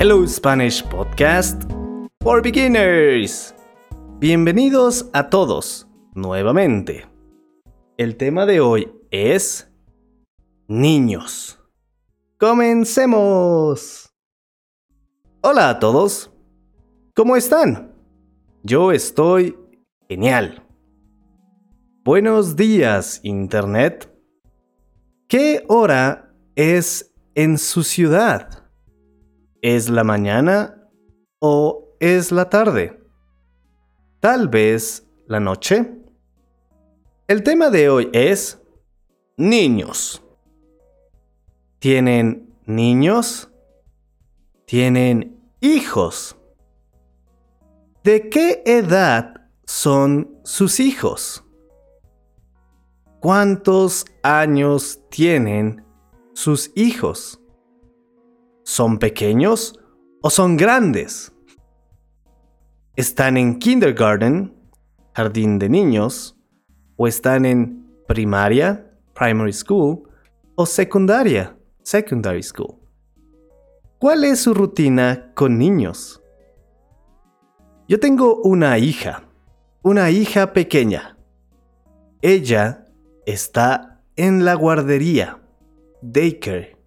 Hello Spanish Podcast for Beginners. Bienvenidos a todos nuevamente. El tema de hoy es niños. Comencemos. Hola a todos. ¿Cómo están? Yo estoy genial. Buenos días, Internet. ¿Qué hora es en su ciudad? ¿Es la mañana o es la tarde? Tal vez la noche. El tema de hoy es niños. ¿Tienen niños? ¿Tienen hijos? ¿De qué edad son sus hijos? ¿Cuántos años tienen sus hijos? ¿Son pequeños o son grandes? ¿Están en kindergarten, jardín de niños? ¿O están en primaria, primary school? ¿O secundaria, secondary school? ¿Cuál es su rutina con niños? Yo tengo una hija, una hija pequeña. Ella está en la guardería, daycare.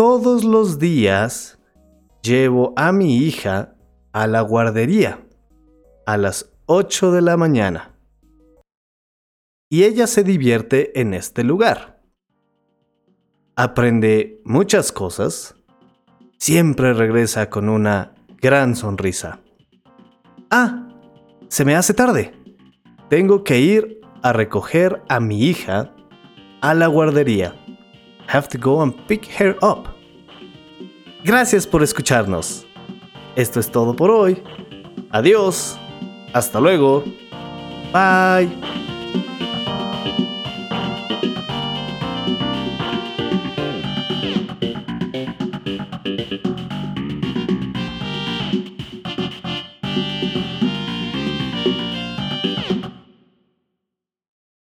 Todos los días llevo a mi hija a la guardería a las 8 de la mañana. Y ella se divierte en este lugar. Aprende muchas cosas. Siempre regresa con una gran sonrisa. Ah, se me hace tarde. Tengo que ir a recoger a mi hija a la guardería have to go and pick her up. Gracias por escucharnos. Esto es todo por hoy. Adiós. Hasta luego. Bye.